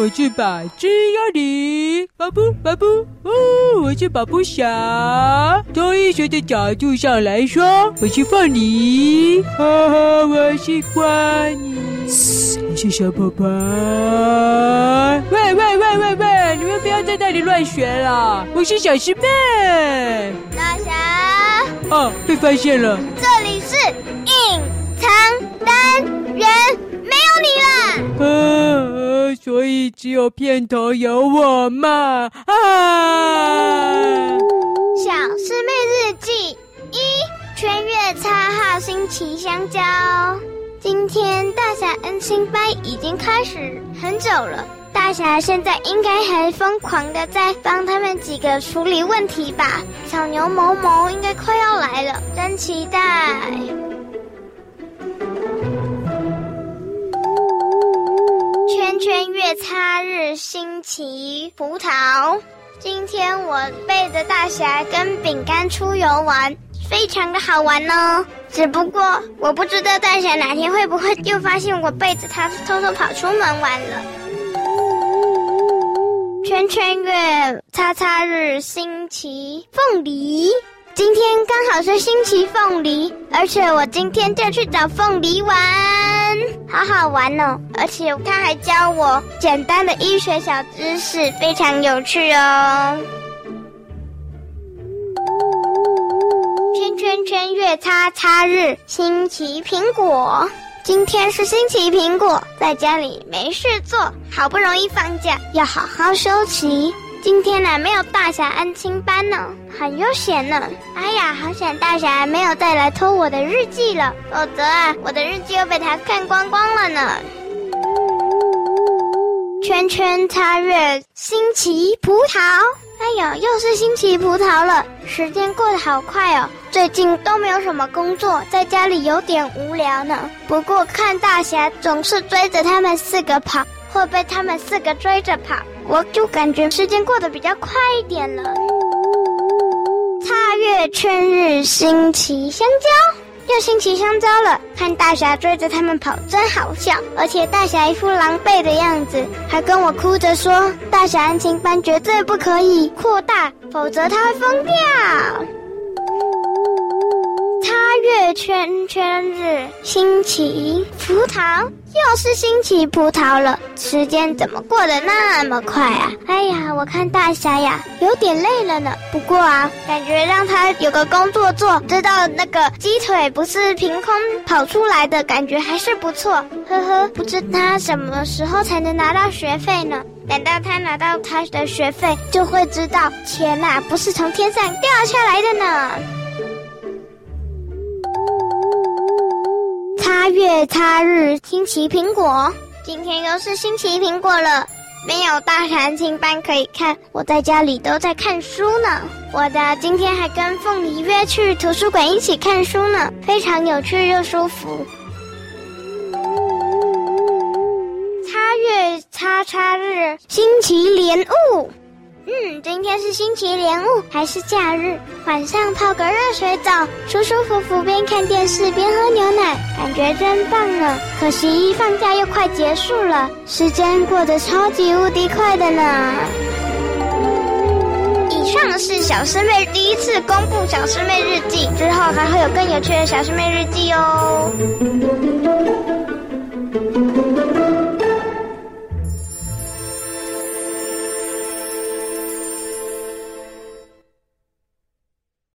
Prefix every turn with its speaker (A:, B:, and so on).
A: 我是把枝丫里，巴布巴布，哦，我是宝布侠。从医学的角度上来说，我是凤梨，哈哈，我喜欢你。我是小宝宝。喂喂喂喂喂，你们不要在那里乱学了，我是小师妹。
B: 大侠。
A: 哦，被发现了。
B: 这里是隐藏单元，
A: 只有片头有我嘛？啊！
B: 小师妹日记一，圈月叉号星期香蕉。今天大侠安亲班已经开始很久了。大侠现在应该还疯狂的在帮他们几个处理问题吧？小牛某某应该快要来了，真期待！擦日星期葡萄，今天我背着大侠跟饼干出游玩，非常的好玩呢。只不过我不知道大侠哪天会不会又发现我背着他偷偷跑出门玩了。圈圈月擦擦日星期凤梨，今天刚好是星期凤梨，而且我今天就去找凤梨玩，好好玩哦！而且他还教我简单的医学小知识，非常有趣哦。圈圈圈月叉叉日星期苹果。今天是星期苹果，在家里没事做，好不容易放假，要好好休息。今天呢、没有大侠安亲班呢，很悠闲呢。哎呀，好想大侠没有再来偷我的日记了，否则啊，我的日记又被他看光光了呢。圈圈叉月星期葡萄。哎呦，又是星期葡萄了，时间过得好快哦。最近都没有什么工作，在家里有点无聊呢。不过看大侠总是追着他们四个跑，或被他们四个追着跑，我就感觉时间过得比较快一点了。叉月春日新奇香蕉。又新奇香蕉了，看大侠追着他们跑，真好笑。而且大侠一副狼狈的样子，还跟我哭着说：“大侠安晴班绝对不可以扩大，否则他会疯掉。”叉月圈圈日星期葡萄，又是星期葡萄了。时间怎么过得那么快啊？哎呀，我看大侠呀，有点累了呢。不过啊，感觉让他有个工作做，知道那个鸡腿不是凭空跑出来的，感觉还是不错。呵呵，不知他什么时候才能拿到学费呢？等到他拿到他的学费，就会知道钱呐，不是从天上掉下来的呢。叉月叉日星期苹果，今天又是星期苹果了。没有大弹琴班可以看，我在家里都在看书呢。我的今天还跟凤梨约去图书馆一起看书呢，非常有趣又舒服。叉月叉叉日星期莲雾。嗯，今天是星期连雾还是假日？晚上泡个热水澡，舒舒服服边看电视边喝牛奶，感觉真棒呢。可惜放假又快结束了，时间过得超级无敌快的呢。以上是小师妹第一次公布小师妹日记，之后还会有更有趣的小师妹日记哦。